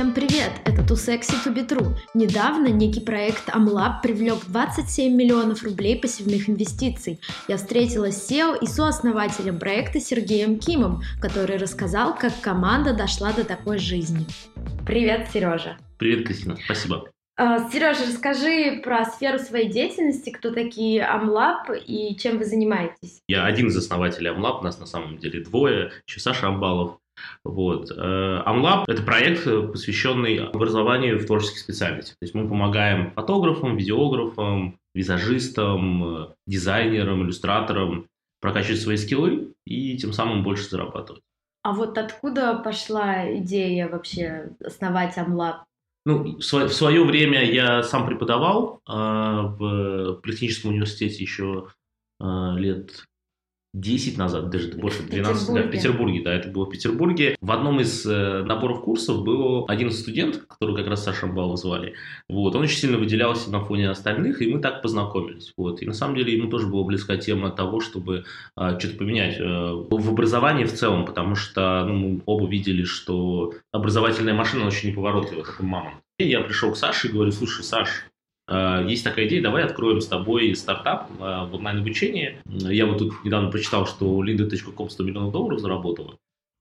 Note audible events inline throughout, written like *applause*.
Всем привет! Это Too Sexy to be True. Недавно некий проект AmLab привлек 27 миллионов рублей пассивных инвестиций. Я встретилась с CEO и сооснователем проекта Сергеем Кимом, который рассказал, как команда дошла до такой жизни. Привет, Сережа! Привет, Кристина, спасибо. Э, Сережа, расскажи про сферу своей деятельности, кто такие AmLab и чем вы занимаетесь. Я один из основателей AmLab, нас на самом деле двое, еще Саша Амбалов. Вот. AmLab – это проект, посвященный образованию в творческих специальностях. То есть мы помогаем фотографам, видеографам, визажистам, дизайнерам, иллюстраторам прокачивать свои skill ы и тем самым больше зарабатывать. А вот откуда пошла идея вообще основать AmLab? Ну, в свое время я сам преподавал э, в Политехническом университете еще э, лет 10 назад, даже больше 12, в да, в Петербурге, да, это было в Петербурге. В одном из э, наборов курсов был один студент, которого как раз Саша Бал звали. Вот, он очень сильно выделялся на фоне остальных, и мы так познакомились. Вот, и на самом деле ему тоже была близка тема того, чтобы э, что-то поменять э, в образовании в целом, потому что ну, мы оба видели, что образовательная машина очень неповоротлива, как и мама. И я пришел к Саше и говорю, слушай, Саш, есть такая идея, давай откроем с тобой стартап э, в онлайн-обучении. Я вот тут недавно прочитал, что Linda.com 100 миллионов долларов заработала.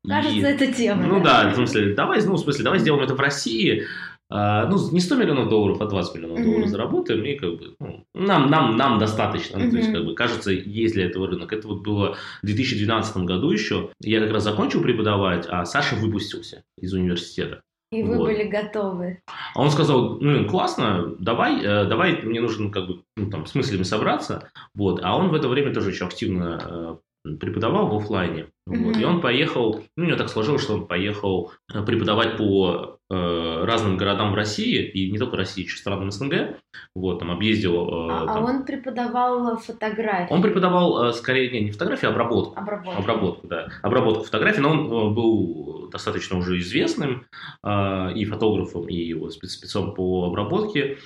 Кажется, и, это тема. Ну да. да, в смысле, давай, ну, в смысле, давай сделаем это в России. Uh, ну, не 100 миллионов долларов, а 20 миллионов mm-hmm. долларов заработаем, и как бы ну, нам, нам, нам достаточно. Mm-hmm. Ну, то есть, как бы, кажется, есть для этого рынок. Это вот было в 2012 году еще. Я как раз закончил преподавать, а Саша выпустился из университета. И вы вот. были готовы. А он сказал, ну, классно, давай, э, давай, мне нужно как бы, ну, там, с мыслями собраться. Вот. А он в это время тоже еще активно э, преподавал в офлайне. Mm-hmm. Вот. И он поехал, ну, у него так сложилось, что он поехал э, преподавать по э, разным городам в России, и не только России, еще странам СНГ. Вот, там объездил. Э, а, там. а он преподавал фотографии? Он преподавал, э, скорее, не, не фотографии, а обработку. Обработку. Обработку, да. Обработку фотографий, но он э, был достаточно уже известным э, и фотографом, и спецом по обработке.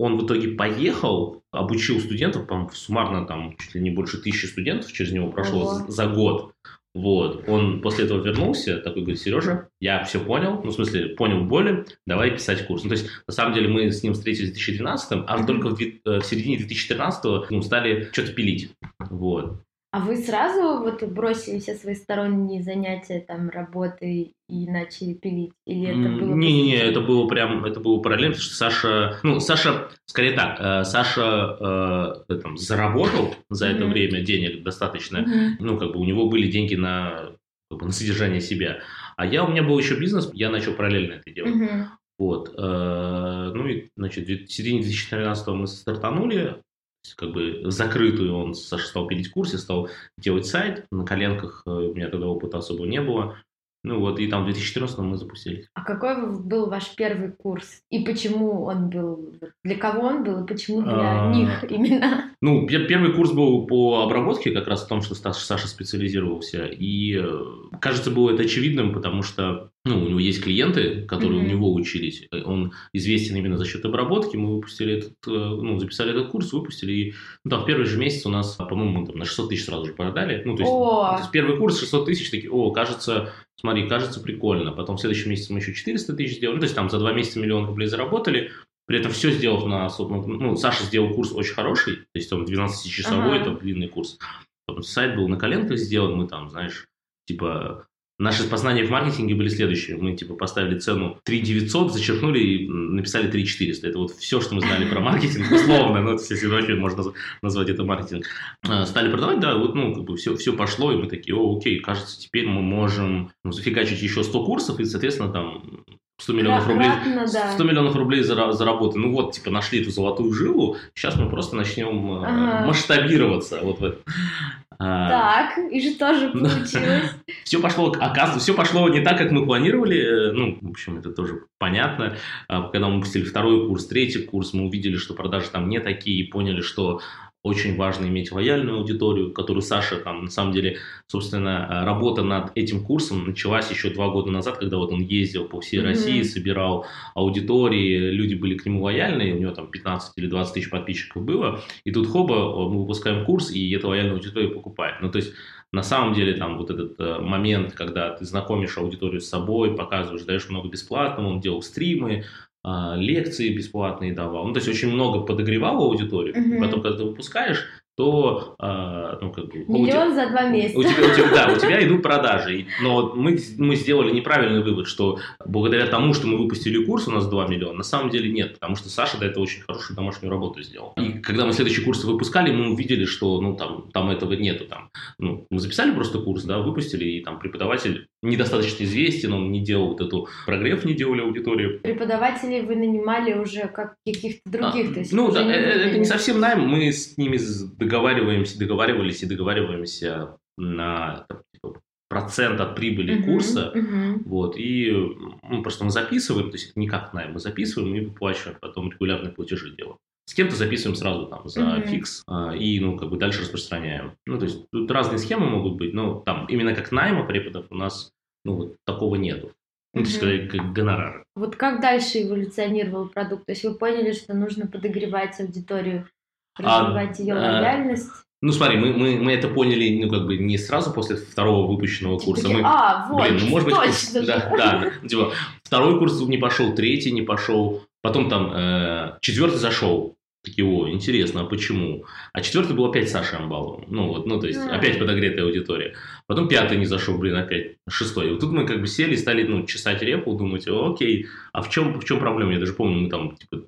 Он в итоге поехал, обучил студентов, по суммарно там чуть ли не больше тысячи студентов через него прошло Ого. за год. Вот, он после этого вернулся, такой говорит, Сережа, я все понял, ну, в смысле, понял боли, давай писать курс. Ну, то есть, на самом деле, мы с ним встретились в 2012, а mm-hmm. только в, э, в середине 2014 ну, стали что-то пилить. Вот. А вы сразу вот бросили все свои сторонние занятия, там, работы и начали пилить? Или это было... Не-не-не, это было прям, это было параллельно, потому что Саша, ну, Саша, скорее так, э, Саша э, там, заработал за это mm-hmm. время денег достаточно, mm-hmm. ну, как бы у него были деньги на, как бы, на содержание себя. А я, у меня был еще бизнес, я начал параллельно это делать. Mm-hmm. Вот, э, ну и, значит, в середине 2013 мы стартанули, как бы закрытую он стал пилить в курсе, стал делать сайт. На коленках э, у меня тогда опыта особо не было. Ну вот, и там в 2014 мы запустились. А какой был ваш первый курс? И почему он был? Для кого он был и почему для а... них именно? Ну, первый курс был по обработке, как раз в том, что Саша специализировался. И, э, кажется, было это очевидным, потому что ну, у него есть клиенты, которые mm-hmm. у него учились. Он известен именно за счет обработки. Мы выпустили этот, э, ну, записали этот курс, выпустили. И ну, там в первый же месяц у нас, по-моему, там, на 600 тысяч сразу же продали. Ну, то есть, то есть первый курс 600 тысяч, такие, о, кажется, смотри, кажется прикольно. Потом в следующем месяце мы еще 400 тысяч сделали. Ну, то есть там за два месяца миллион рублей заработали. При этом все сделав на... Ну, Саша сделал курс очень хороший. То есть он 12-часовой, ага. это длинный курс. Потом сайт был на коленках сделан. Мы там, знаешь, типа Наши познания в маркетинге были следующие. Мы типа поставили цену 3 900, зачеркнули и написали 3 400. Это вот все, что мы знали про маркетинг, *laughs* условно, ну, если вообще можно назвать это маркетинг. А, стали продавать, да, вот, ну, как бы все, все пошло, и мы такие, о, окей, кажется, теперь мы можем ну, зафигачить еще 100 курсов, и, соответственно, там 100 миллионов рублей, Кратно, да. 100 миллионов рублей за, заработать. Ну вот, типа, нашли эту золотую жилу, сейчас мы просто начнем э, ага. масштабироваться вот в этом. А, так, и что же *laughs* получилось? Все пошло, оказывается, все пошло не так, как мы планировали. Ну, в общем, это тоже понятно. А, когда мы выпустили второй курс, третий курс, мы увидели, что продажи там не такие, и поняли, что очень важно иметь лояльную аудиторию, которую Саша там, на самом деле, собственно, э, работа над этим курсом началась еще два года назад, когда вот он ездил по всей mm-hmm. России, собирал аудитории, люди были к нему лояльны, у него там 15 или 20 тысяч подписчиков было, и тут хоба, мы выпускаем курс, и эта лояльная аудитория покупает. Ну, то есть на самом деле там вот этот э, момент, когда ты знакомишь аудиторию с собой, показываешь, даешь много бесплатного, он делал стримы, э, лекции бесплатные давал. Ну, то есть очень много подогревал аудиторию. Мгм. Потом, когда ты выпускаешь, то, э, ну, как бы... Миллион за два месяца. У тебя, у тебя- да, у тебя идут продажи. Но мы, мы сделали неправильный вывод, что благодаря тому, что мы выпустили курс, у нас 2 миллиона, на самом деле нет, потому что Саша до этого очень хорошую домашнюю работу сделал. И когда мы следующий курс выпускали, мы увидели, что ну, там, там этого нету. Там. Ну, мы записали просто курс, да, выпустили, и там преподаватель недостаточно известен, он не делал вот эту прогрев, не делали аудитории. Преподавателей вы нанимали уже как каких-то других, А, то есть ну, да, не э, э, это не совсем найм, мы с ними договариваемся, договаривались и договариваемся на типа, процент от прибыли Мгм, курса. мгм. Вот, и ну, просто мы записываем, то есть это не как найм, мы записываем и выплачиваем, потом регулярные платежи делаем. С кем-то записываем сразу там за Мгм. фикс а, и, ну, как бы дальше распространяем. Ну, то есть тут разные схемы могут быть, но там именно как найма преподов у нас, ну, вот такого нету. Ну, то есть Мгм. как, как гонорар. Вот как дальше эволюционировал продукт? То есть вы поняли, что нужно подогревать аудиторию, А, развивать ее э, лояльность? Ну, смотри, мы, мы, мы это поняли, ну, как бы не сразу после второго выпущенного курса. Такие, Мы, а, вот, Блин, ну может быть, точно да, да, да. Типа, второй курс не пошел, третий не пошел, потом там э, четвертый зашел. Такие, о, интересно, а почему? А четвертый был опять Саша Амбалов. Ну вот, ну то есть А. опять подогретая аудитория. Потом пятый не зашел, блин, опять шестой. И вот тут мы как бы сели, стали, ну, чесать репу, думать, окей, а в чем, в чем проблема? Я даже помню, мы там, типа,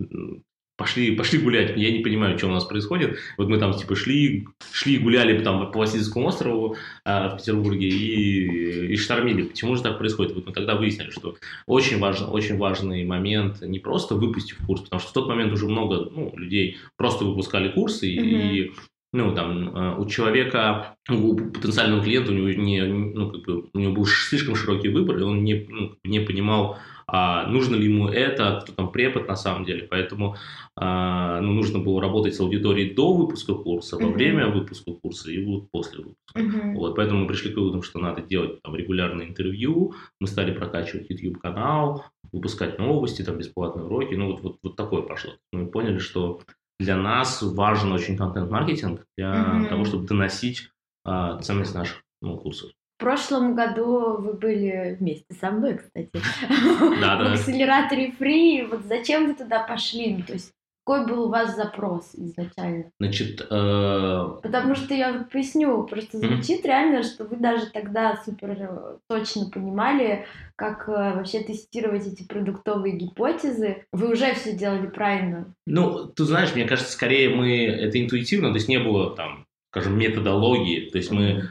пошли, пошли гулять. Я не понимаю, что у нас происходит. Вот мы там, типа, шли, шли гуляли там по Васильевскому острову а, в Петербурге и, и штормили. Почему же так происходит? Вот мы тогда выяснили, что очень, важно, очень важный момент не просто выпустив курс, потому что в тот момент уже много ну, людей просто выпускали курсы, и, и, ну, там, э, у человека, у потенциального клиента, у него, не, ну, как бы, у него был слишком широкий выбор, и он не, ну, не понимал, а нужно ли ему это, кто там препод на самом деле. Поэтому а, ну, нужно было работать с аудиторией до выпуска курса, во время выпуска курса и вот после выпуска. Вот, поэтому мы пришли к выводам, что надо делать там, регулярные интервью, мы стали прокачивать YouTube-канал, выпускать новости, там, бесплатные уроки, ну вот, вот, вот такое пошло. Мы поняли, что для нас важен очень контент-маркетинг для того, чтобы доносить а, ценность наших ну, курсов. В прошлом году вы были вместе со мной, кстати, Да, *laughs* в да. акселераторе Free. Вот зачем вы туда пошли? Ну, то есть какой был у вас запрос изначально? Значит, э, Потому что я вот поясню, просто звучит реально, что вы даже тогда супер э, точно понимали, как э, вообще тестировать эти продуктовые гипотезы. Вы уже все делали правильно. Ну, ты знаешь, мне кажется, скорее мы это интуитивно, то есть не было там, скажем, методологии. То есть мы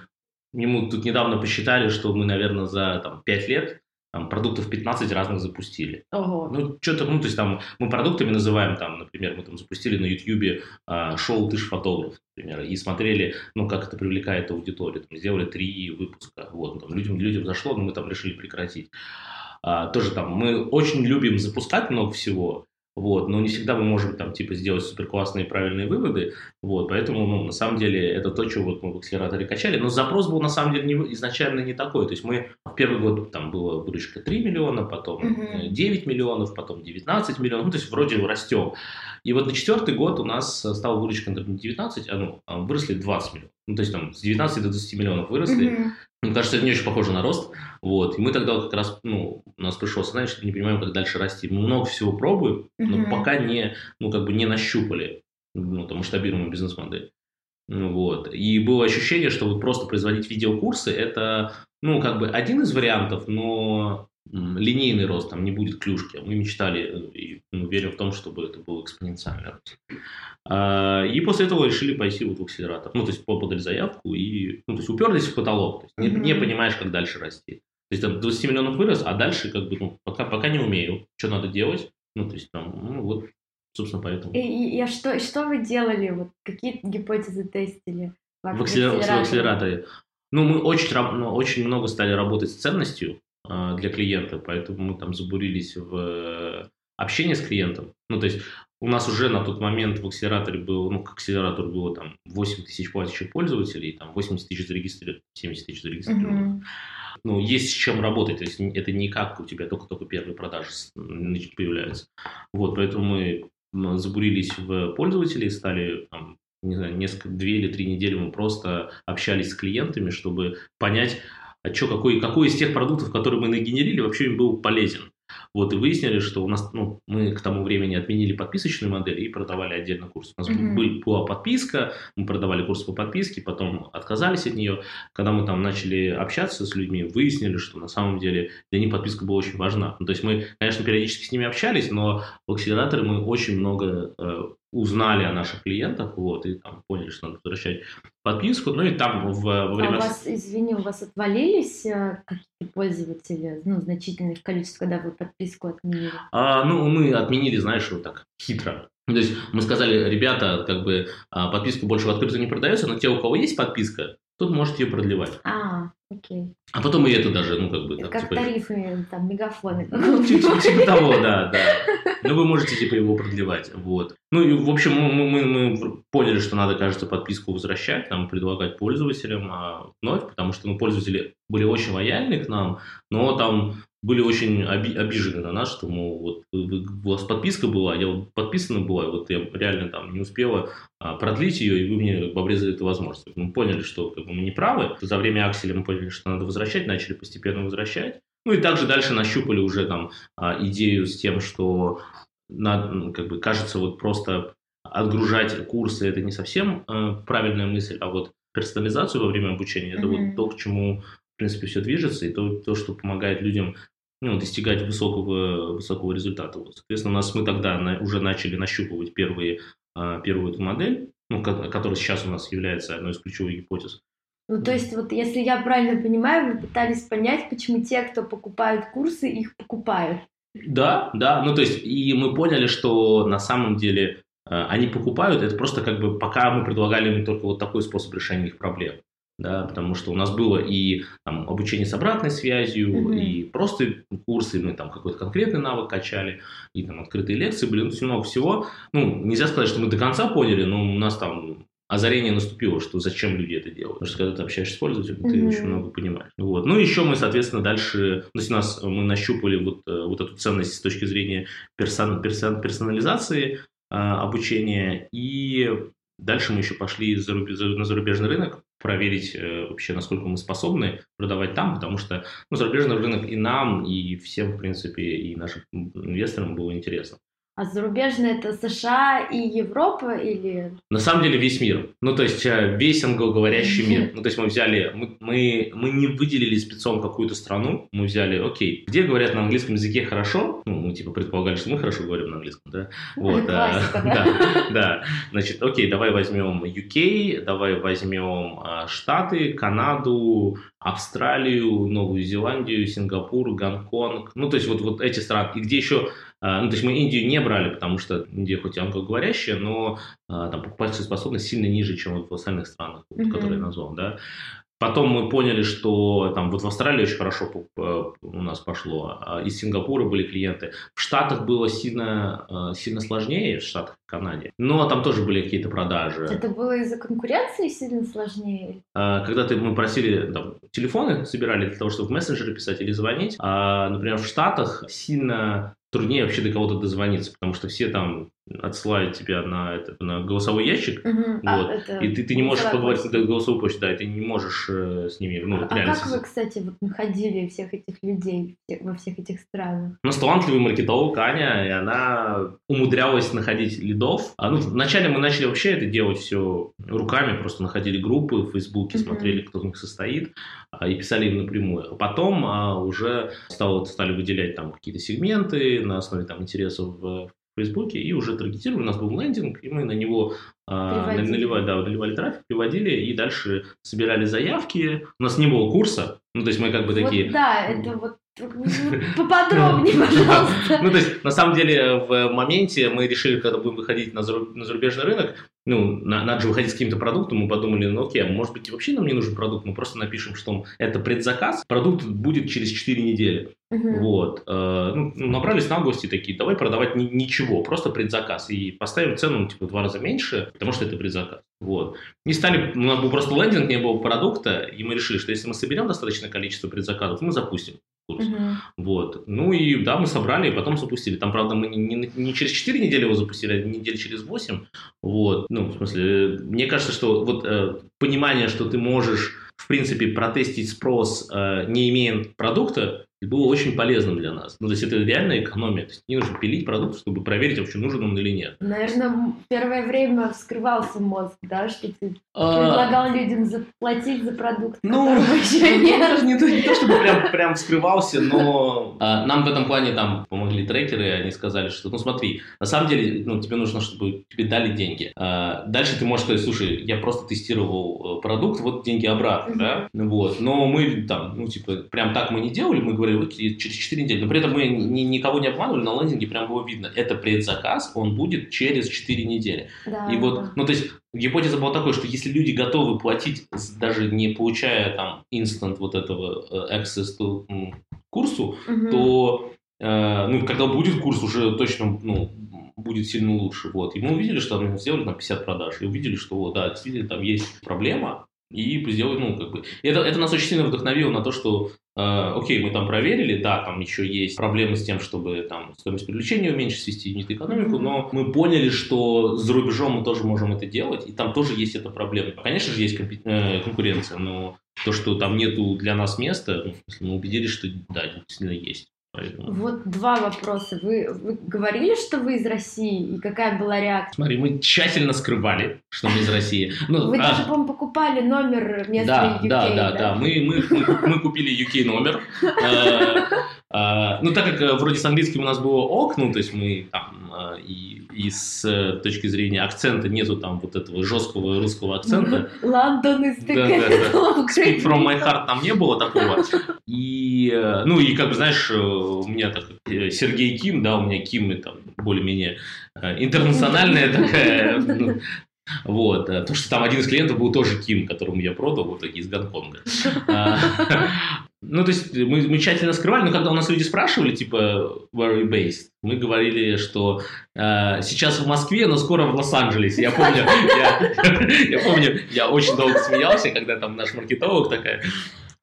ему тут недавно посчитали, что мы, наверное, за там, 5 лет там, продуктов 15 разных запустили. Ого. Ну, что-то, ну, то есть там мы продуктами называем, там, например, мы там запустили на Ютьюбе а, шоу «Ты ж фотограф», например, и смотрели, ну, как это привлекает аудиторию. Там, сделали три выпуска. Вот, ну, там, людям, людям зашло, но мы там решили прекратить. А, тоже там, мы очень любим запускать много всего, вот, но не всегда мы можем там типа сделать супер классные правильные выводы, вот, поэтому, ну, на самом деле, это то, что вот мы в акселераторе качали, но запрос был на самом деле не- изначально не такой, то есть мы в первый год там было выручка 3 миллиона, потом Мгм. э, 9 миллионов, потом 19 миллионов, ну, то есть вроде растем. И вот на четвертый год у нас э, стала выручка например, не 19, а, ну, а выросли 20 миллионов. Ну, то есть там с 19 до 20 миллионов выросли. Мгм. Мне кажется, это не очень похоже на рост. Вот. И мы тогда как раз, ну, у нас пришло осознание, что не понимаем, как дальше расти. Мы много всего пробуем, но Мгм. пока не, ну, как бы не нащупали, ну, там, масштабируемую бизнес-модель. Ну, вот. И было ощущение, что вот просто производить видеокурсы, это, ну, как бы один из вариантов, но линейный рост, там не будет клюшки. Мы мечтали э, и верим в том, чтобы это был экспоненциальный рост. А, И после этого решили пойти вот в акселератор. Ну, то есть подали заявку и, ну, то есть уперлись в потолок. То есть не, не понимаешь, как дальше расти. То есть там 20 миллионов вырос, а дальше как бы, ну, пока, пока не умею. Что надо делать? Ну, то есть там, ну, вот, собственно, поэтому. И, и- и что, что вы делали? Вот какие гипотезы тестили? В, акселера- в акселераторе? Ну, мы очень, ну, очень много стали работать с ценностью а, для клиента, поэтому мы там забурились в э, общение с клиентом. Ну, то есть у нас уже на тот момент в акселераторе был, ну, к акселератору было там 8 тысяч платящих пользователей, там 80 тысяч зарегистрированных, 70 тысяч зарегистрированных. Мгм. Ну, есть с чем работать, то есть это не как у тебя только-только первые продажи значит, появляются. Вот, поэтому мы забурились в пользователей, стали там, не знаю, несколько, две или три недели мы просто общались с клиентами, чтобы понять, а что, какой, какой из тех продуктов, которые мы нагенерили, вообще им был полезен. Вот, и выяснили, что у нас, ну, мы к тому времени отменили подписочную модель и продавали отдельно курс. У нас mm-hmm. был, была подписка, мы продавали курс по подписке, потом отказались от нее. Когда мы там начали общаться с людьми, выяснили, что на самом деле для них подписка была очень важна. Ну, то есть мы, конечно, периодически с ними общались, но в акселераторе мы очень много э, узнали о наших клиентах, вот, и там поняли, что надо возвращать подписку, ну и там в, во время... А у вас, извини, у вас отвалились э, какие-то пользователи, ну, значительное количество, когда вы подписку отменили? А, ну, мы отменили, знаешь, вот так, хитро. То есть мы сказали, ребята, как бы а, подписку больше в открытую не продается, но те, у кого есть подписка, тут можете ее продлевать. А, окей. А потом и это даже, ну, как бы... Это как типа... тарифы, там, мегафоны. Ну, типа, типа того, да, да. *laughs* Ну, вы можете, типа, его продлевать, вот. Ну, и, в общем, мы, мы, мы поняли, что надо, кажется, подписку возвращать, нам предлагать пользователям а, вновь, потому что, ну, пользователи были очень лояльны к нам, но там были очень оби- обижены на нас, что, мол, вот у вас подписка была, я вот подписана была, вот я реально там не успела а, продлить ее, и вы мне обрезали эту возможность. Мы поняли, что как бы, мы не правы. За время акселя мы поняли, что надо возвращать, начали постепенно возвращать. Ну и также дальше нащупали уже там а, идею с тем, что надо, как бы кажется, вот просто отгружать курсы это не совсем э, правильная мысль, а вот персонализацию во время обучения это mm-hmm. вот то, к чему в принципе все движется, и то, то что помогает людям ну, достигать высокого, высокого результата. Вот. Соответственно, у нас мы тогда на, уже начали нащупывать первые, э, первую эту модель, ну, которая сейчас у нас является одной из ключевых гипотез. Ну, то есть, вот если я правильно понимаю, вы пытались понять, почему те, кто покупают курсы, их покупают. Да, да, ну то есть, и мы поняли, что на самом деле э, они покупают, это просто как бы пока мы предлагали им только вот такой способ решения их проблем. Да, потому что у нас было и там, обучение с обратной связью, mm-hmm. и просто курсы, мы там какой-то конкретный навык качали, и там открытые лекции были, ну, много всего. Ну, нельзя сказать, что мы до конца поняли, но у нас там озарение наступило, что зачем люди это делают. Потому что когда ты общаешься с пользователем, mm-hmm. ты очень много понимаешь. Вот. Ну, еще мы, соответственно, дальше, то есть у нас мы нащупали вот, э, вот эту ценность с точки зрения персон, персон, персонализации э, обучения, и дальше мы еще пошли за, за, на зарубежный рынок, проверить э, вообще, насколько мы способны продавать там, потому что ну, зарубежный рынок и нам, и всем, в принципе, и нашим инвесторам было интересно. А зарубежные это США и Европа или? На самом деле весь мир. Ну, то есть э, весь англоговорящий мир. Ну, то есть мы взяли, мы, мы, мы не выделили спецом какую-то страну, мы взяли, окей, где говорят на английском языке хорошо, ну, мы типа предполагали, что мы хорошо говорим на английском, да? Вот, а, да, да. Значит, окей, давай возьмем UK, давай возьмем а, Штаты, Канаду, Австралию, Новую Зеландию, Сингапур, Гонконг. Ну, то есть вот, вот эти страны. И где еще ну, то есть мы Индию не брали, потому что Индия хоть и англоговорящая, но а, там покупательская способность сильно ниже, чем в остальных странах, mm-hmm. которые я назвал, да. Потом мы поняли, что там вот в Австралии очень хорошо э, у нас пошло, а из Сингапура были клиенты. В Штатах было сильно, сильно сложнее, в Штатах, в Канаде, но там тоже были какие-то продажи. Это было из-за конкуренции сильно сложнее? Когда ты, мы просили, там, телефоны собирали для того, чтобы в мессенджеры писать или звонить, а, например, в Штатах сильно труднее вообще до кого-то дозвониться, потому что все там отсылают тебя на, это, на голосовой ящик, угу, вот, а, и ты, ты не можешь поговорить на голосовую почту, да, и ты не можешь э, с ними, ну, А, а как вы, кстати, вот находили всех этих людей во всех этих странах? У нас талантливый маркетолог Аня, и она умудрялась находить лидов. А, ну, вначале мы начали вообще это делать все руками, просто находили группы в Фейсбуке, угу. смотрели, кто в них состоит, а, и писали им напрямую. А потом а, уже стало, стали выделять там какие-то сегменты на основе там интересов в Фейсбуке и уже таргетировали. У нас был лендинг, и мы на него а, наливали, да, наливали трафик, приводили и дальше собирали заявки. У нас не было курса, ну, то есть мы как бы такие... Вот, да, это вот *laughs* Поподробнее, пожалуйста. Ну, то есть, на самом деле, в моменте мы решили, когда будем выходить на зарубежный рынок, ну, надо же выходить с каким-то продуктом, мы подумали, ну, окей, а может быть, вообще нам не нужен продукт, мы просто напишем, что это предзаказ, продукт будет через 4 недели. Uh-huh. Вот. Э, ну, набрались на гости такие, давай продавать ни- ничего, просто предзаказ. И поставим цену, типа, в два раза меньше, потому что это предзаказ. Вот. И стали, у нас был просто лендинг, не было продукта, и мы решили, что если мы соберем достаточное количество предзаказов, мы запустим курс. Угу. Вот. Ну и да, мы собрали и потом запустили. Там, правда, мы не, не, не через 4 недели его запустили, а недели через 8. Вот. Ну, в смысле, мне кажется, что вот э, понимание, что ты можешь в принципе, протестить спрос, э, не имея продукта, было очень полезным для нас. Ну, то есть это реальная экономия. То есть не нужно пилить продукт, чтобы проверить, вообще нужен он или нет. Наверное, первое время вскрывался мозг, да, что ты а... предлагал людям заплатить за продукт, ну, еще ну, нет. Не, то, не то, чтобы прям, прям вскрывался, но а, нам в этом плане там помогли трекеры, и они сказали, что, ну, смотри, на самом деле, ну, тебе нужно, чтобы тебе дали деньги. А, дальше ты можешь сказать, слушай, я просто тестировал э, продукт, вот деньги обратно, да, вот. Но мы там, ну, типа, прям так мы не делали, мы говорили, говорили, через 4 недели. Но при этом мы ни, никого не обманывали, на лендинге прям было видно. Это предзаказ, он будет через 4 недели. Да, и вот, да. ну то есть гипотеза была такой, что если люди готовы платить, даже не получая там инстант вот этого э, access to курсу, угу. то э, ну, когда будет курс, уже точно ну, будет сильно лучше. Вот. И мы увидели, что мы сделали там 50 продаж, и увидели, что да, действительно там есть проблема, и сделать, ну, как бы... Это, это нас очень сильно вдохновило на то, что, окей, мы там проверили, да, там еще есть проблемы с тем, чтобы там стоимость привлечения уменьшить, свести юнит экономику, но мы поняли, что за рубежом мы тоже можем это делать, и там тоже есть эта проблема. Конечно же, есть э, конкуренция, но то, что там нету для нас места, ну, мы убедились, что да, действительно есть. Поэтому... Вот два вопроса. Вы, вы говорили, что вы из России, и какая была реакция? Смотри, мы тщательно скрывали, что мы из России. Ну, вы а... даже, по-моему, покупали номер местный да, UK, да? Да, да, да. Мы, мы, мы, мы купили UK номер. *laughs* Э, э, ну, так как э, вроде с английским у нас было ок, ну, то есть мы там и и с э, точки зрения акцента нету там вот этого жесткого русского акцента. *laughs* Лондон the да, да, да. *laughs* Speak from my heart там не было такого. И, э, ну, и как бы, знаешь, э, у меня так, Сергей Ким, да, у меня Ким и там более-менее интернациональная такая *laughs* ну, вот, потому что там один из клиентов был тоже Ким, которому я продал, вот такие из Гонконга. А, *laughs* ну, то есть мы, мы тщательно скрывали, но когда у нас люди спрашивали, типа, where are you based, мы говорили, что э, сейчас в Москве, но скоро в Лос-Анджелесе. Я помню, я *laughs* помню, я очень долго смеялся, когда там наш маркетолог такая,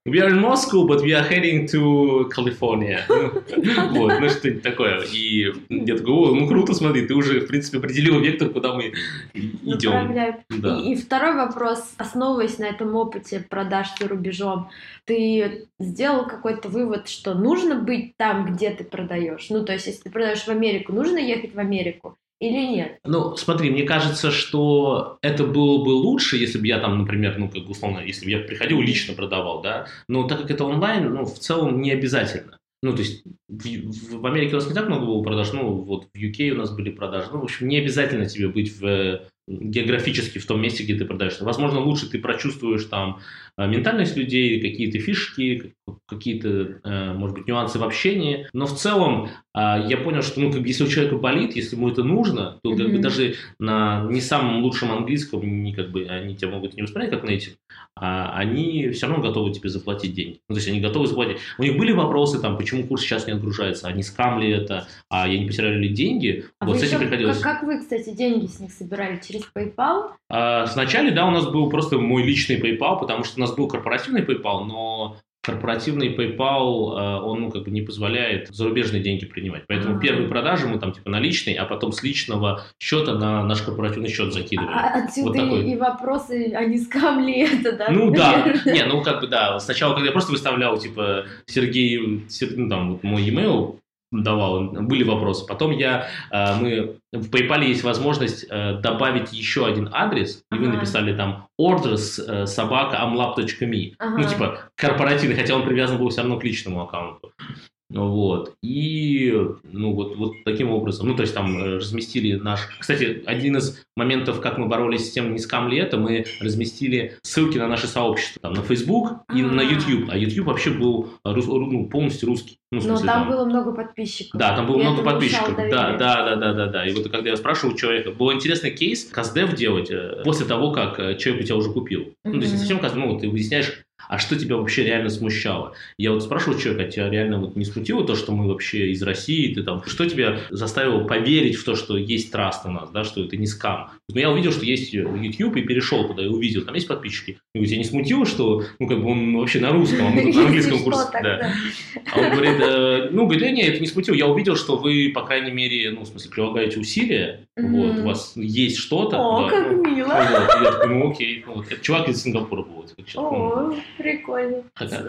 We are in Moscow, but we are heading to California. *laughs* вот, ну что-нибудь такое. И я такой, о, ну круто, смотри, ты уже, в принципе, определил вектор, куда мы идем. Да. И, и второй вопрос, основываясь на этом опыте продаж за рубежом, ты сделал какой-то вывод, что нужно быть там, где ты продаешь? Ну, то есть, если ты продаешь в Америку, нужно ехать в Америку? Или нет? Ну, смотри, мне кажется, что это было бы лучше, если бы я там, например, ну, как условно, если бы я приходил лично продавал, да, но так как это онлайн, ну, в целом не обязательно. Ну, то есть в, в Америке у нас не так много было продаж, ну, вот в UK у нас были продажи. Ну, в общем, не обязательно тебе быть в географически в том месте, где ты продаешь. Возможно, лучше ты прочувствуешь там э, ментальность людей, какие-то фишки, какие-то, э, может быть, нюансы в общении. Но в целом а, я понял, что ну, как бы, если у человека болит, если ему это нужно, то как бы даже на не самом лучшем английском не, как бы, они тебя могут не воспринять как native, а они все равно готовы тебе заплатить деньги. Ну, то есть они готовы заплатить. У них были вопросы, там, почему курс сейчас не отгружается, они скамли это, а я не потеряли ли деньги. А вот с этим приходилось... Как, как вы, кстати, деньги с них собирали? Через через PayPal? А, сначала, да, у нас был просто мой личный PayPal, потому что у нас был корпоративный PayPal, но корпоративный PayPal, а, он ну, как бы не позволяет зарубежные деньги принимать. Поэтому А-а-а. первые продажи мы там типа наличные, а потом с личного счета на наш корпоративный счет закидывали. А отсюда вот такой. и вопросы, а не скамли *laughs* это, да? Ну да, *laughs* не, ну как бы да. Сначала, когда я просто выставлял типа Сергей, ну там вот мой email, давал, были вопросы. Потом я, э, мы, в PayPal есть возможность э, добавить еще один адрес, и вы написали там orders э, собака amlab.me. Ага. Ну, типа, корпоративный, хотя он привязан был все равно к личному аккаунту. Вот. И, ну, вот, вот таким образом, ну, то есть там э, разместили наш... Кстати, один из моментов, как мы боролись с тем, не скам ли это, мы разместили ссылки на наше сообщество, там, на Facebook и А-а-а. на YouTube. А YouTube вообще был рус... ну, полностью русский. Ну, смысле, Но там, там было много подписчиков. Да, там было много подписчиков. Да, да, да, да, да, да. И вот когда я спрашивал человека, был интересный кейс, каздев делать э, после того, как э, человек у тебя уже купил. Mm-hmm. Ну, то есть не совсем каздев, ну, ты выясняешь, а что тебя вообще реально смущало? Я вот спрашивал человека, тебя реально вот не смутило то, что мы вообще из России, ты там, что тебя заставило поверить в то, что есть траст у нас, да, что это не скам? Но я увидел, что есть YouTube и перешел туда и увидел, там есть подписчики. Я говорю, тебя не смутило, что, ну, как бы он вообще на русском, а мы тут на *laughs* английском курсе. Да. А он говорит, э, ну, говорит, нет, это не смутило, я увидел, что вы, по крайней мере, ну, в смысле, прилагаете усилия, вот, у вас есть что-то. О, как мило. я такой, ну, окей. Это чувак из Сингапура был. О, прикольно.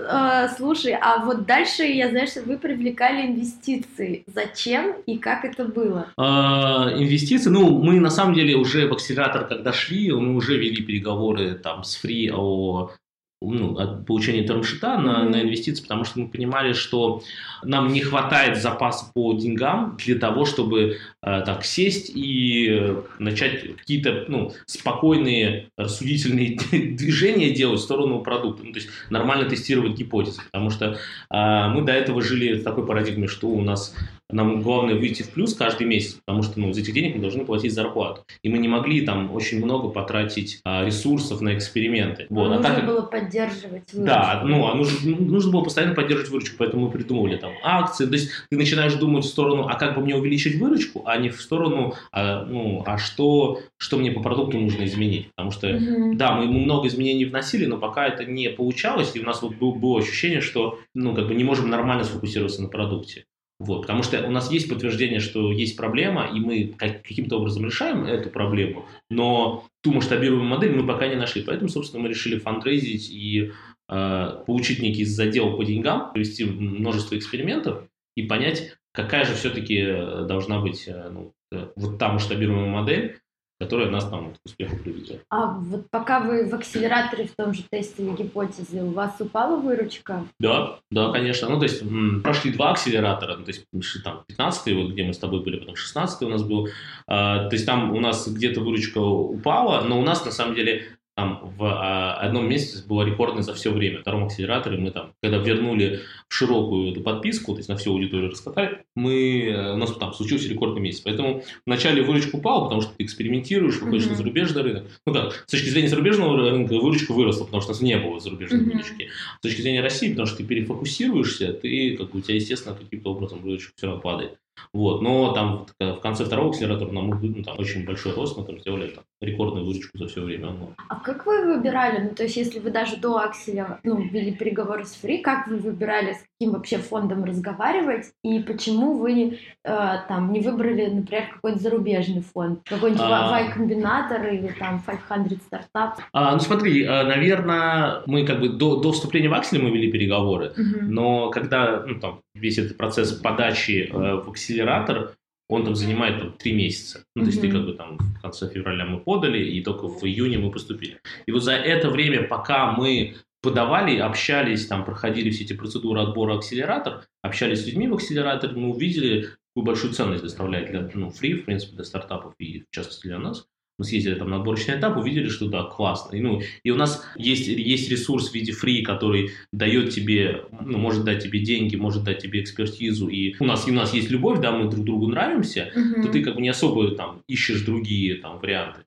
А, слушай, а вот дальше я знаю, что вы привлекали инвестиции. Зачем и как это было? А, инвестиции, ну, мы на самом деле уже в акселератор, когда шли, мы уже вели переговоры там с Free о ну, от получения термшита на, на инвестиции, потому что мы понимали, что нам не хватает запаса по деньгам для того, чтобы э, так сесть и начать какие-то ну, спокойные, рассудительные *laughs* движения делать в сторону продукта, ну, то есть нормально тестировать гипотезы, потому что э, мы до этого жили в такой парадигме, что у нас нам главное выйти в плюс каждый месяц, потому что ну, из этих денег мы должны платить зарплату. И мы не могли там очень много потратить а, ресурсов на эксперименты. Вот. А нужно а так, было поддерживать выручку. Да, ну, а нужно, нужно было постоянно поддерживать выручку, поэтому мы придумывали там акции. То есть ты начинаешь думать в сторону, а как бы мне увеличить выручку, а не в сторону, а, ну, а что, что мне по продукту нужно изменить. Потому что, угу. да, мы много изменений вносили, но пока это не получалось, и у нас вот было, было ощущение, что ну, как бы не можем нормально сфокусироваться на продукте. Вот, потому что у нас есть подтверждение, что есть проблема, и мы каким-то образом решаем эту проблему, но ту масштабируемую модель мы пока не нашли. Поэтому, собственно, мы решили фандрейзить и э, получить некий задел по деньгам, провести множество экспериментов и понять, какая же все-таки должна быть э, ну, э, вот та масштабируемая модель, которая нас там к успеху приведет. А вот пока вы в акселераторе в том же тестили гипотезы, у вас упала выручка? Да, да, конечно. Ну, то есть м, прошли два акселератора, ну, то есть там 15 вот где мы с тобой были, потом 16 у нас был. А, то есть там у нас где-то выручка упала, но у нас на самом деле там в а, одном месяце было рекордное за все время. В втором акселераторе мы там, когда вернули в широкую эту подписку, то есть на всю аудиторию раскатали, мы, э, у нас там случился рекордный месяц. Поэтому вначале выручка упала, потому что ты экспериментируешь, выходишь mm-hmm. на зарубежный рынок. Ну как, с точки зрения зарубежного рынка выручка выросла, потому что у нас не было зарубежной mm-hmm. выручки. С точки зрения России, потому что ты перефокусируешься, ты, как у тебя, естественно, каким-то образом выручка все равно падает. Вот, но там в конце второго акселератора нам ну, там очень большой рост, мы там сделали там, рекордную выручку за все время. Ну. А как вы выбирали, ну то есть если вы даже до акселя ну, вели переговоры с Free, как вы выбирали, с каким вообще фондом разговаривать и почему вы э, там не выбрали, например, какой-то зарубежный фонд, какой-нибудь а... Y-комбинатор или там 500 стартап? А, ну смотри, э, наверное, мы как бы до, до вступления в аксель мы вели переговоры, угу. но когда ну, там, весь этот процесс подачи э, в акселератор, он там занимает там, три месяца. Ну, то есть ты как бы там в конце февраля мы подали, и только в июне мы поступили. И вот за это время, пока мы подавали, общались, там проходили все эти процедуры отбора акселератор, общались с людьми в акселераторе, мы увидели, какую большую ценность доставляет для ну, фри, в принципе, для стартапов и в частности для нас мы съездили там на отборочный этап, увидели, что да, классно. И, ну, и у нас есть, есть ресурс в виде фри, который дает тебе, ну, может дать тебе деньги, может дать тебе экспертизу, и у нас, и у нас есть любовь, да, мы друг другу нравимся, угу. то ты как бы не особо там ищешь другие там варианты.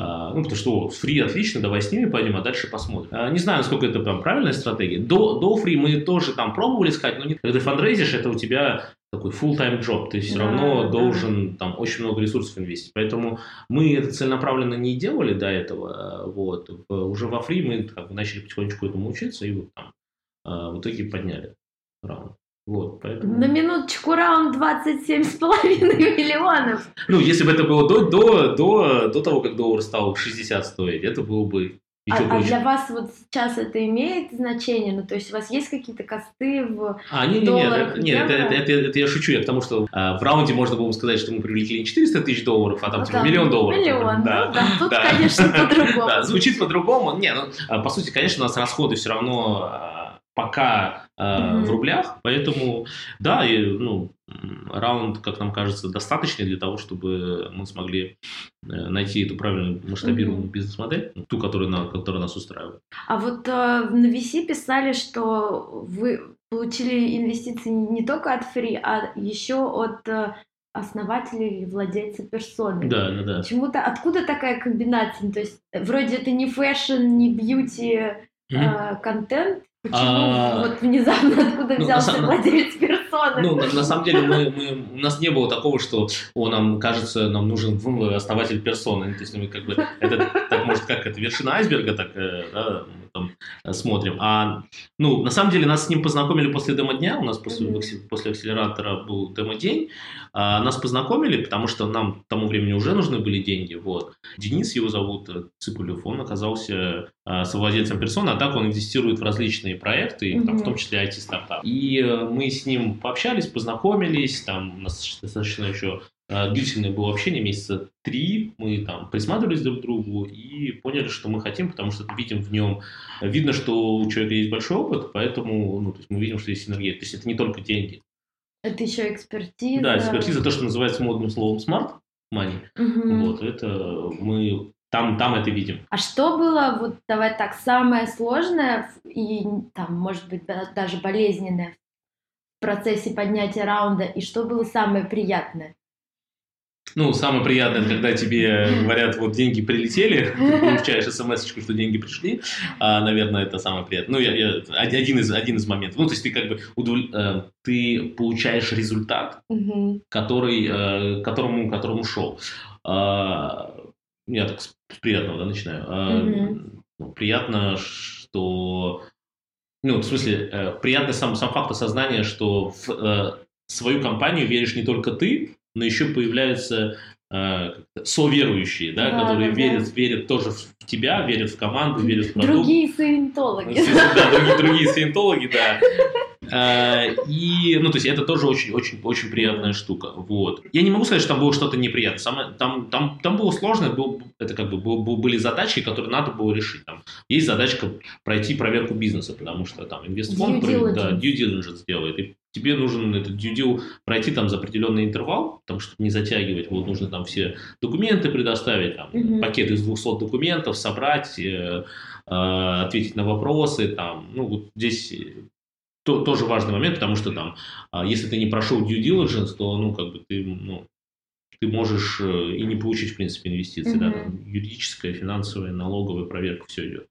А, ну, потому что фри отлично, давай с ними пойдем, а дальше посмотрим. А, не знаю, насколько это прям правильная стратегия. До, до фри мы тоже там пробовали искать, но не, когда ты фандрейзишь, это у тебя такой full-time job, ты все да, равно да. должен там очень много ресурсов инвестировать. Поэтому мы это целенаправленно не делали до этого. Вот. Уже во фри мы как бы, начали потихонечку этому учиться и вот там а, в итоге подняли раунд. Вот, поэтому... На минуточку раунд 27,5 *laughs* миллионов. Ну, если бы это было до, до, до, до того, как доллар стал 60 стоить, это было бы а, а для вас вот сейчас это имеет значение? Ну, то есть у вас есть какие-то косты в а, не, не, долларах? Нет, нет, это, это, это, я шучу, я к тому, что а, в раунде можно было бы сказать, что мы привлекли не 400 тысяч долларов, а там ну, типа миллион долларов. Миллион, да. Ну, да, тут, да. конечно, *laughs* по-другому. Да, звучит по-другому. Не, ну, а, по сути, конечно, у нас расходы все равно а, пока э, mm-hmm. в рублях, поэтому да, и, ну, раунд, как нам кажется, достаточный для того, чтобы мы смогли э, найти эту правильную масштабируемую mm-hmm. бизнес-модель, ту, которая, которая нас устраивает. А вот э, на VC писали, что вы получили инвестиции не только от Free, а еще от э, основателей и владельца персоны. Да, да, да. Почему-то откуда такая комбинация? То есть вроде это не fashion, не beauty, мгм. контент Почему а, вот внезапно откуда ну, взялся на, владелец персоны? Ну, на, на самом деле, мы, мы, у нас не было такого, что о, нам кажется, нам нужен основатель персоны. То есть мы как бы это так может как это вершина айсберга, так да, смотрим. А ну, на самом деле нас с ним познакомили после демо-дня. У нас после, mm-hmm. после акселератора был демо-день. А, нас познакомили, потому что нам к тому времени уже нужны были деньги. Вот. Денис его зовут, э, Цыпулев, он оказался а, совладельцем персоны, а так он инвестирует в различные проекты, mm-hmm. там, в том числе IT-стартап. И э, мы с ним пообщались, познакомились, там у нас достаточно еще э, длительное было общение, месяца три, мы там присматривались друг к другу и поняли, что мы хотим, потому что видим в нем, видно, что у человека есть большой опыт, поэтому ну, то есть мы видим, что есть синергия. То есть это не только деньги, это еще экспертиза. Да, экспертиза, то, что называется модным словом smart money. Угу. Вот, это мы там, там это видим. А что было, вот давай так, самое сложное и там, может быть, даже болезненное в процессе поднятия раунда, и что было самое приятное? Ну, самое приятное, когда тебе говорят, вот деньги прилетели, *laughs* ты получаешь смс что деньги пришли, а, наверное, это самое приятное. Ну, я, я, один, из, один из моментов. Ну, то есть ты как бы удоволь... э, ты получаешь результат, который, э, которому, которому шел. Э, я так с приятного да, начинаю. Ну, приятно, что... Ну, в смысле, э, приятный сам, сам факт осознания, что в свою компанию веришь не только ты, но еще появляются э, соверующие, да, да которые да, верят, да. верят тоже в тебя, верят в команду, верят в продукт. Другие саентологи. Да, другие, другие саентологи, да. Э, и, ну, то есть это тоже очень-очень-очень приятная штука. Вот. Я не могу сказать, что там было что-то неприятное. Самое, там, там, там было сложно, был, это как бы был, были задачи, которые надо было решить. Там есть задачка пройти проверку бизнеса, потому что там инвестфонд due да, due diligence делает. И тебе нужен этот deal пройти там за определенный интервал, потому что не затягивать, вот нужно там все документы предоставить, там, mm-hmm. пакет из 200 документов собрать, э, э, ответить на вопросы, там, ну, вот здесь то, тоже важный момент, потому что там, а, если ты не прошел due diligence, то, ну, как бы ты, ну, ты можешь э, и не получить, в принципе, инвестиции, mm-hmm. да, там, юридическая, финансовая, налоговая проверка, все идет.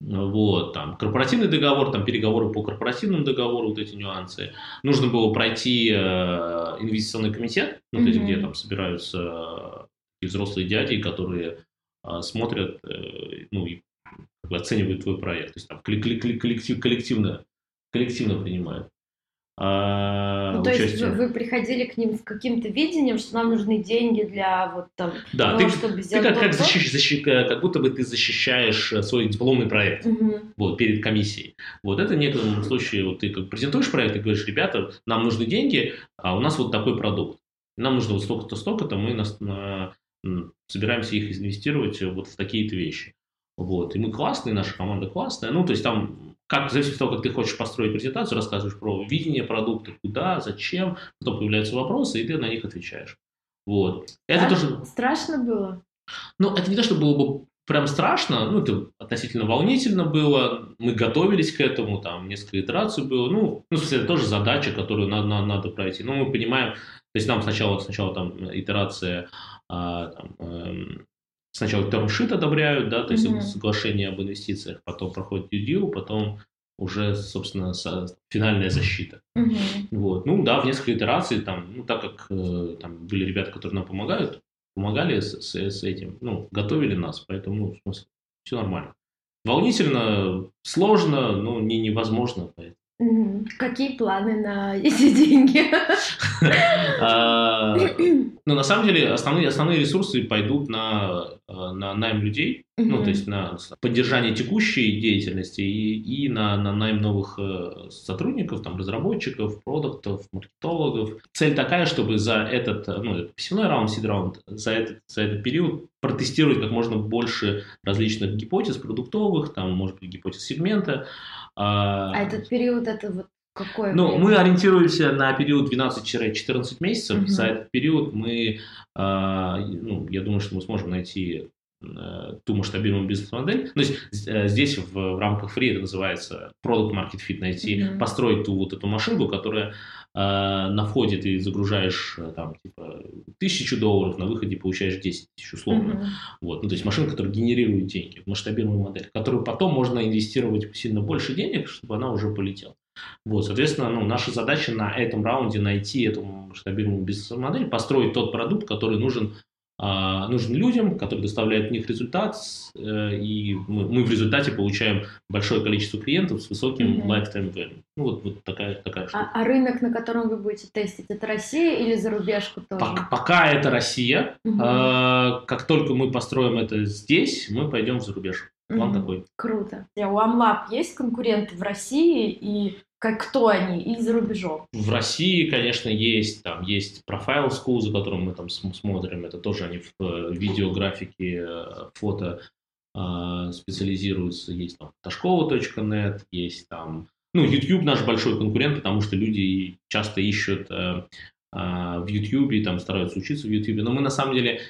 Вот, там, корпоративный договор, там, переговоры по корпоративному договору, вот эти нюансы. Нужно было пройти э, инвестиционный комитет, ну, mm-hmm. то есть, где там собираются э, взрослые дяди, которые э, смотрят, э, ну, и оценивают твой проект. То есть, там, коллектив, коллективно коллективно принимают. А, ну, то есть вы, вы приходили к ним с каким-то видением, что нам нужны деньги для вот там да, того, ты, чтобы сделать ты как, как, защищ, защищ, как будто бы ты защищаешь э, свой дипломный проект угу. вот, перед комиссией. Вот это в некотором случае вот, ты как презентуешь проект и говоришь, ребята, нам нужны деньги, а у нас вот такой продукт. Нам нужно вот столько-то, столько-то, мы нас, на, собираемся их инвестировать вот в такие-то вещи. Вот. И мы классные, наша команда классная. Ну, то есть там как, зависит от того, как ты хочешь построить презентацию, рассказываешь про видение продукта, куда, зачем, потом появляются вопросы, и ты на них отвечаешь. Вот. Это Страш... тоже... Страшно было? Ну, это не то, что было бы прям страшно, ну, это относительно волнительно было, мы готовились к этому, там, несколько итераций было, ну, ну в смысле, это тоже задача, которую надо, надо, надо пройти, но мы понимаем, то есть нам сначала, сначала там итерация, а, там, эм, сначала термшит одобряют, да, то есть mm-hmm. соглашение об инвестициях, потом проходит deal, потом уже, собственно, финальная защита. Mm-hmm. Вот. Ну да, в несколько итераций, там, ну, так как э, там были ребята, которые нам помогают, помогали с, с, с этим, ну, готовили нас, поэтому, ну, в смысле, все нормально. Волнительно, сложно, но не невозможно, поэтому. Какие планы на *laughs* эти деньги? А, ну, на самом деле, основные, основные ресурсы пойдут на, э, на найм людей, ну, то есть на поддержание текущей деятельности и, и на, на найм новых э, сотрудников, там, разработчиков, продуктов, маркетологов. Цель такая, чтобы за этот, ну, это посевной раунд, сид раунд, за этот, за этот период протестировать как можно больше различных гипотез продуктовых, там, может быть, гипотез сегмента, а, а этот период это вот какой? Ну, время? мы ориентируемся на период 12-14 месяцев. Угу. За этот период мы, а, ну, я думаю, что мы сможем найти э, ту масштабируемую бизнес-модель. То есть э, здесь в, в рамках фри это называется product market fit, найти, mm-hmm. построить ту вот эту машинку, которая на входе ты загружаешь э, там типа тысячу долларов, на выходе получаешь 10 тысяч условно. Mm-hmm. Вот. Ну, то есть машина, которая генерирует деньги, масштабируемая модель, которую потом можно инвестировать сильно больше денег, чтобы она уже полетела. Вот, соответственно, ну, наша задача на этом раунде найти эту масштабируемую бизнес-модель, построить тот продукт, который нужен а, нужен людям, который доставляет в них результат, э, и мы, мы в результате получаем большое количество клиентов с высоким mm-hmm. lifetime value. Ну вот, вот такая, такая штука. А, а рынок, на котором вы будете тестить, это Россия или зарубежку тоже? Пока, пока это Россия. Mm-hmm. А, как только мы построим это здесь, мы пойдем в зарубеж. План mm-hmm. такой. Круто. У AmLab есть конкуренты в России и как кто они и за рубежом? В России, конечно, есть там есть Profile School, за которым мы там смотрим. Это тоже они в э, видеографике, э, фото э, специализируются. Есть там Ташкова.нет, есть там ну, YouTube наш большой конкурент, потому что люди часто ищут э, в YouTube, там стараются учиться в YouTube. Но мы на самом деле,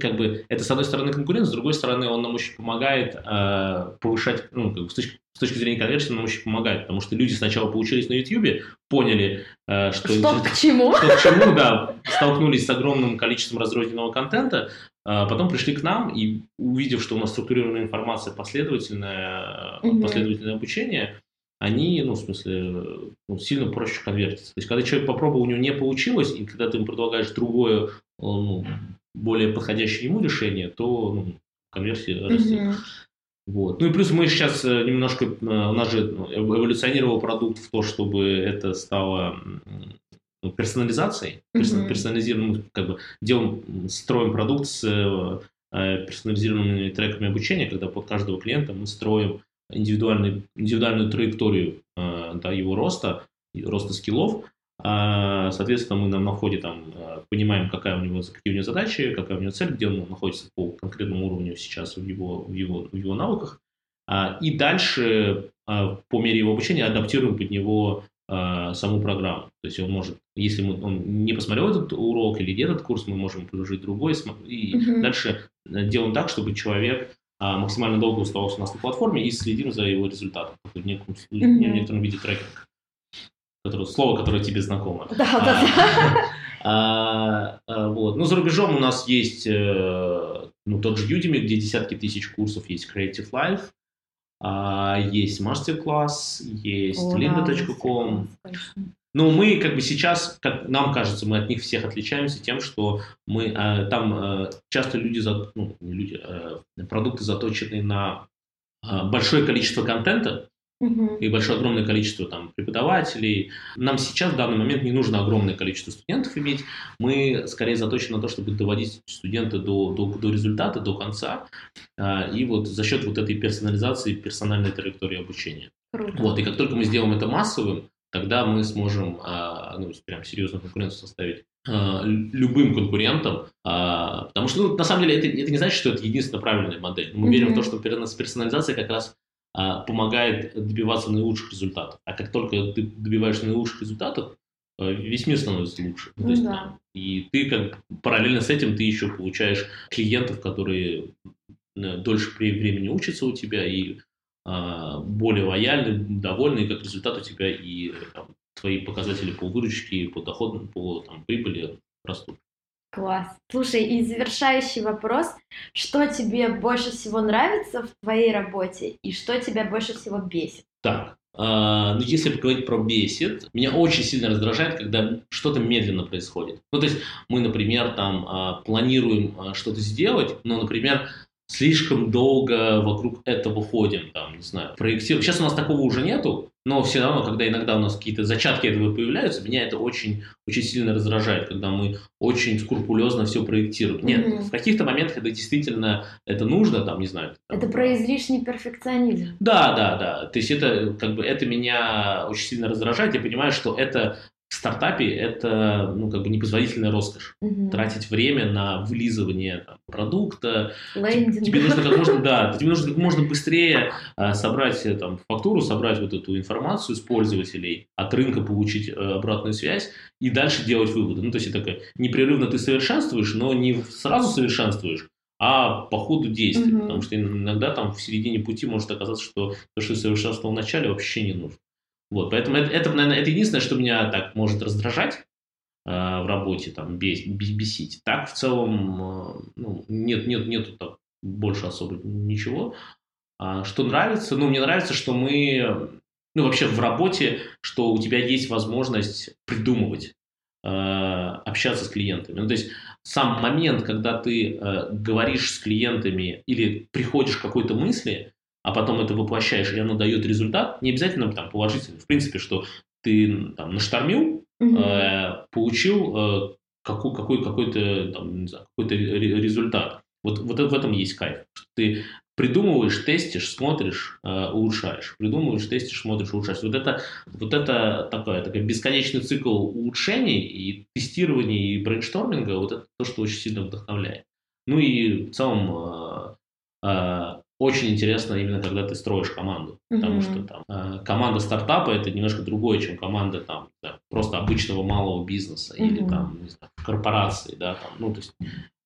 как бы, это с одной стороны конкурент, с другой стороны он нам очень помогает э, повышать, ну, как бы, с, точки, с точки зрения конверсии он нам очень помогает, потому что люди сначала поучились на YouTube, поняли, э, что, что к чему, что к чему, да, столкнулись с огромным количеством разрозненного контента, а потом пришли к нам и увидев, что у нас структурированная информация, последовательное, mm-hmm. последовательное обучение, они, ну, в смысле, ну, сильно проще конвертятся. То есть, когда человек попробовал, у него не получилось, и когда ты ему предлагаешь другое, ну, более подходящее ему решение, то ну, конверсия растет. Mm-hmm. Вот. Ну и плюс мы сейчас э, немножко, э, у нас же ну, эволюционировал продукт в то, чтобы это стало ну, персонализацией, mm-hmm. персонализированным, как бы делаем, строим продукт с э, персонализированными треками обучения, когда под каждого клиента мы строим индивидуальную траекторию э, да, его роста, роста скиллов. А, соответственно, мы на входе там э, понимаем, какая у него, какие у него задачи, какая у него цель, где он находится по конкретному уровню сейчас в его, в его, в его навыках. А, и дальше а, по мере его обучения адаптируем под него саму программу. То есть он может, если мы, он не посмотрел этот урок или этот курс, мы можем приложить другой, и mm-hmm. дальше делаем так, чтобы человек максимально долго оставался у нас на платформе и следим за его результатом в неком, mm-hmm. в некотором виде трекинг. Которое, слово, которое тебе знакомо. Да, а, да, да. *laughs* А, а, вот. Ну, за рубежом у нас есть э, ну, тот же Udemy, где десятки тысяч курсов, есть Creative Life, а, есть мастер-класс, есть lynda.com. Но мы как бы сейчас, как нам кажется, мы от них всех отличаемся тем, что мы э, там э, часто люди, за, ну, люди э, продукты заточены на э, большое количество контента угу. и большое огромное количество там преподавателей. Нам сейчас в данный момент не нужно огромное количество студентов иметь. Мы скорее заточены на то, чтобы доводить студента до, до, до результата, до конца. Э, и вот за счет вот этой персонализации, персональной траектории обучения. Круто. Вот, и как только мы сделаем это массовым, тогда мы сможем а, ну, прям серьезную конкуренцию составить а, любым конкурентам, а, потому что, ну, на самом деле, это, это не значит, что это единственная правильная модель. Мы mm-hmm. верим в то, что персонализация как раз помогает добиваться наилучших результатов. А как только ты добиваешься наилучших результатов, весь мир становится лучше. Ну, есть, да. И ты как параллельно с этим ты еще получаешь клиентов, которые дольше времени учатся у тебя и более лояльны, довольны, и как результат у тебя и там, твои показатели по выручке, по доходу, по там, прибыли растут. Класс. Слушай, и завершающий вопрос. Что тебе больше всего нравится в твоей работе и что тебя больше всего бесит? Так, Uh, ну, если поговорить про бесит, меня очень сильно раздражает, когда что-то медленно происходит. Ну, то есть мы, например, там uh, планируем что-то сделать, но, например, слишком долго вокруг этого ходим, там, не знаю, проектируем. Сейчас у нас такого уже нету, но все равно, когда иногда у нас какие-то зачатки этого появляются, меня это очень, очень сильно раздражает, когда мы очень скрупулезно все проектируем. Нет, mm-hmm. в каких-то моментах это действительно это нужно, там, не знаю. Там, это про излишний перфекционизм. Да, да, да. То есть это как бы это меня очень сильно раздражает. Я понимаю, что это в стартапе это ну, как бы непозволительная роскошь. Угу. Тратить время на вылизывание там, продукта. Лендинг. Тебе нужно как можно, да, тебе нужно как можно быстрее а, собрать э, там, фактуру, собрать вот эту информацию с пользователей, от рынка получить а, обратную связь и дальше делать выводы. Ну, то есть это непрерывно ты совершенствуешь, но не сразу совершенствуешь, а по ходу действий. Мгм. Потому что иногда там в середине пути может оказаться, что то, что ты совершенствовал в начале, вообще не нужно. Вот, поэтому это, это, наверное, это единственное, что меня так может раздражать э, в работе, там, бес- бе- бесить. Так, в целом, э, ну, нет, нет, нету так больше особо ничего. А что нравится? Ну, мне нравится, что мы, ну, вообще в работе, что у тебя есть возможность придумывать, э, общаться с клиентами. Ну, то есть сам момент, когда ты э, говоришь с клиентами или приходишь к какой-то мысли, а потом это воплощаешь, и оно дает результат, не обязательно там положительный. В принципе, что ты там наштормил, Мгм. э, получил э, какой, какой, какой-то, там, знаю, какой-то ре- результат. Вот, вот в этом есть кайф. Ты придумываешь, тестишь, смотришь, э, улучшаешь. Придумываешь, тестишь, смотришь, улучшаешь. Вот это, вот это такое, такой бесконечный цикл улучшений и тестирования и брейншторминга, вот это то, что очень сильно вдохновляет. Ну и в целом э, э, очень интересно именно, когда ты строишь команду. Потому Мгм. что там э, команда стартапа это немножко другое, чем команда там да, просто обычного малого бизнеса или Мгм. там не знаю, корпорации, да, там, ну то есть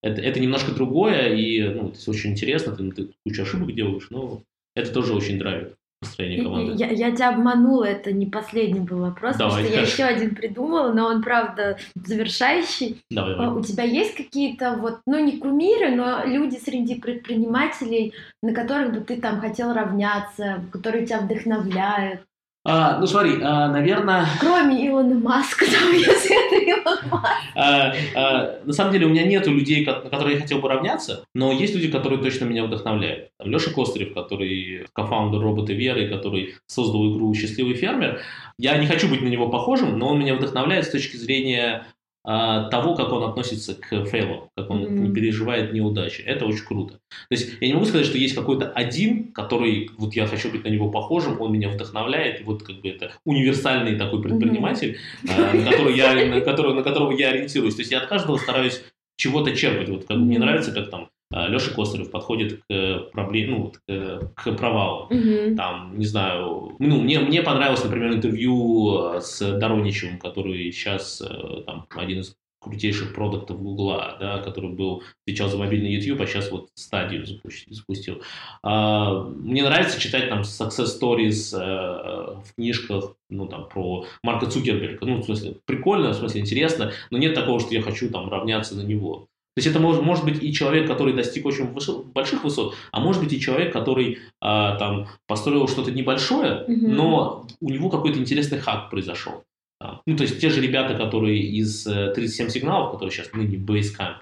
это, это немножко другое и ну, то есть очень интересно, ты, ты кучу ошибок делаешь, но это тоже очень драйвит построение команды. Я, я тебя обманула, это не последний был вопрос, потому Давай, что я хорошо. еще один придумала, но он, правда, завершающий. Давай, А давай. У тебя есть какие-то вот, ну не кумиры, но люди среди предпринимателей, на которых бы ты там хотел равняться, которые тебя вдохновляют? А, ну смотри, а, наверное, Кроме Илона Маска, там, *laughs* если это Илон *laughs* Маск. А, а, на самом деле у меня нету людей, на которые я хотел бы равняться, но есть люди, которые точно меня вдохновляют. Там Леша Кострев, который кофаундер робота Веры, который создал игру «Счастливый фермер». Я не хочу быть на него похожим, но он меня вдохновляет с точки зрения того, как он относится к фейлам, как он не переживает неудачи. Это очень круто. То есть я не могу сказать, что есть какой-то один, который, вот я хочу быть на него похожим, он меня вдохновляет, вот как бы это универсальный такой предприниматель, а, на, который я, на, которого, на которого я ориентируюсь. То есть я от каждого стараюсь чего-то черпать. Вот как мне Мгм. нравится, как там Леша Косарев подходит к проблеме, ну, к, к провалу. Мгм. Там, не знаю, ну, мне, мне понравилось, например, интервью э, с Дороничевым, который сейчас э, там один из крутейших продуктов Гугла, да, который был, отвечал за мобильный YouTube, а сейчас вот стадию запустил. запустил. А, мне нравится читать там success stories э, в книжках, ну, там, про Марка Цукерберга. Ну, в смысле, прикольно, в смысле, интересно, но нет такого, что я хочу там равняться на него. То есть это может, может быть и человек, который достиг очень высо- больших высот, а может быть и человек, который а, там построил что-то небольшое, Мгм. но у него какой-то интересный хак произошел. А, Ну, то есть те же ребята, которые из э, 37 сигналов, которые сейчас ныне Basecamp,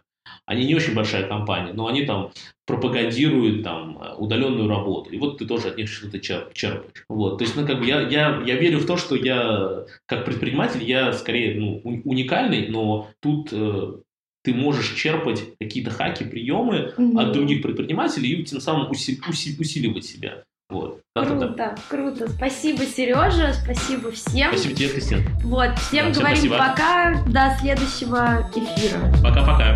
они не очень большая компания, но они там пропагандируют там э, удаленную работу. И вот ты тоже от них что-то чер- черпаешь. Вот. То есть, ну, как бы я, я, я верю в то, что я, как предприниматель, я скорее ну, уникальный, но тут э, ты можешь черпать какие-то хаки, приемы Мгм. от других предпринимателей и тем самым уси- уси- усиливать себя. Вот. Как-то так. Круто, круто. Спасибо, Сережа, спасибо всем. Спасибо тебе, Кристина. Вот, всем Да, всем говорим спасибо. пока, до следующего эфира. Пока-пока.